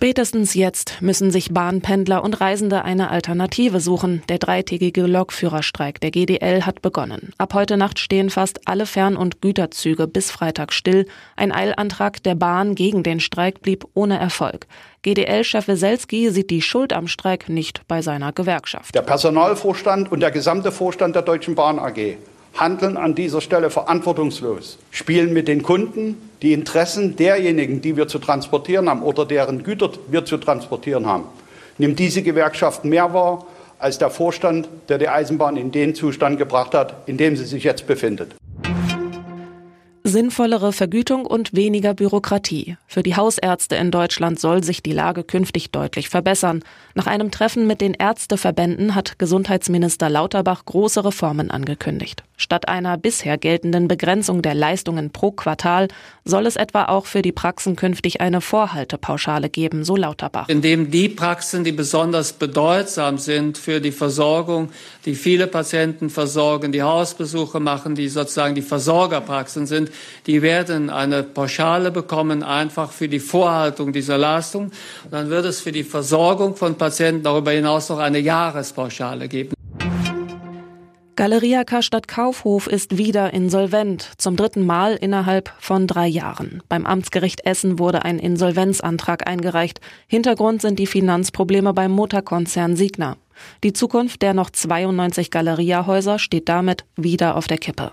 Spätestens jetzt müssen sich Bahnpendler und Reisende eine Alternative suchen. Der dreitägige Lokführerstreik der GDL hat begonnen. Ab heute Nacht stehen fast alle Fern- und Güterzüge bis Freitag still. Ein Eilantrag der Bahn gegen den Streik blieb ohne Erfolg. GDL-Chef Weselski sieht die Schuld am Streik nicht bei seiner Gewerkschaft. Der Personalvorstand und der gesamte Vorstand der Deutschen Bahn AG handeln an dieser Stelle verantwortungslos, spielen mit den Kunden die Interessen derjenigen, die wir zu transportieren haben oder deren Güter wir zu transportieren haben. Nimmt diese Gewerkschaft mehr wahr als der Vorstand, der die Eisenbahn in den Zustand gebracht hat, in dem sie sich jetzt befindet. Sinnvollere Vergütung und weniger Bürokratie. Für die Hausärzte in Deutschland soll sich die Lage künftig deutlich verbessern. Nach einem Treffen mit den Ärzteverbänden hat Gesundheitsminister Lauterbach große Reformen angekündigt. Statt einer bisher geltenden Begrenzung der Leistungen pro Quartal soll es etwa auch für die Praxen künftig eine Vorhaltepauschale geben, so Lauterbach. Indem die Praxen, die besonders bedeutsam sind für die Versorgung, die viele Patienten versorgen, die Hausbesuche machen, die sozusagen die Versorgerpraxen sind, die werden eine Pauschale bekommen, einfach für die Vorhaltung dieser Leistung. Und dann wird es für die Versorgung von Patienten darüber hinaus noch eine Jahrespauschale geben. Galeria Karstadt Kaufhof ist wieder insolvent, zum dritten Mal innerhalb von drei Jahren. Beim Amtsgericht Essen wurde ein Insolvenzantrag eingereicht. Hintergrund sind die Finanzprobleme beim Motorkonzern Signa. Die Zukunft der noch 92 Galeriahäuser steht damit wieder auf der Kippe.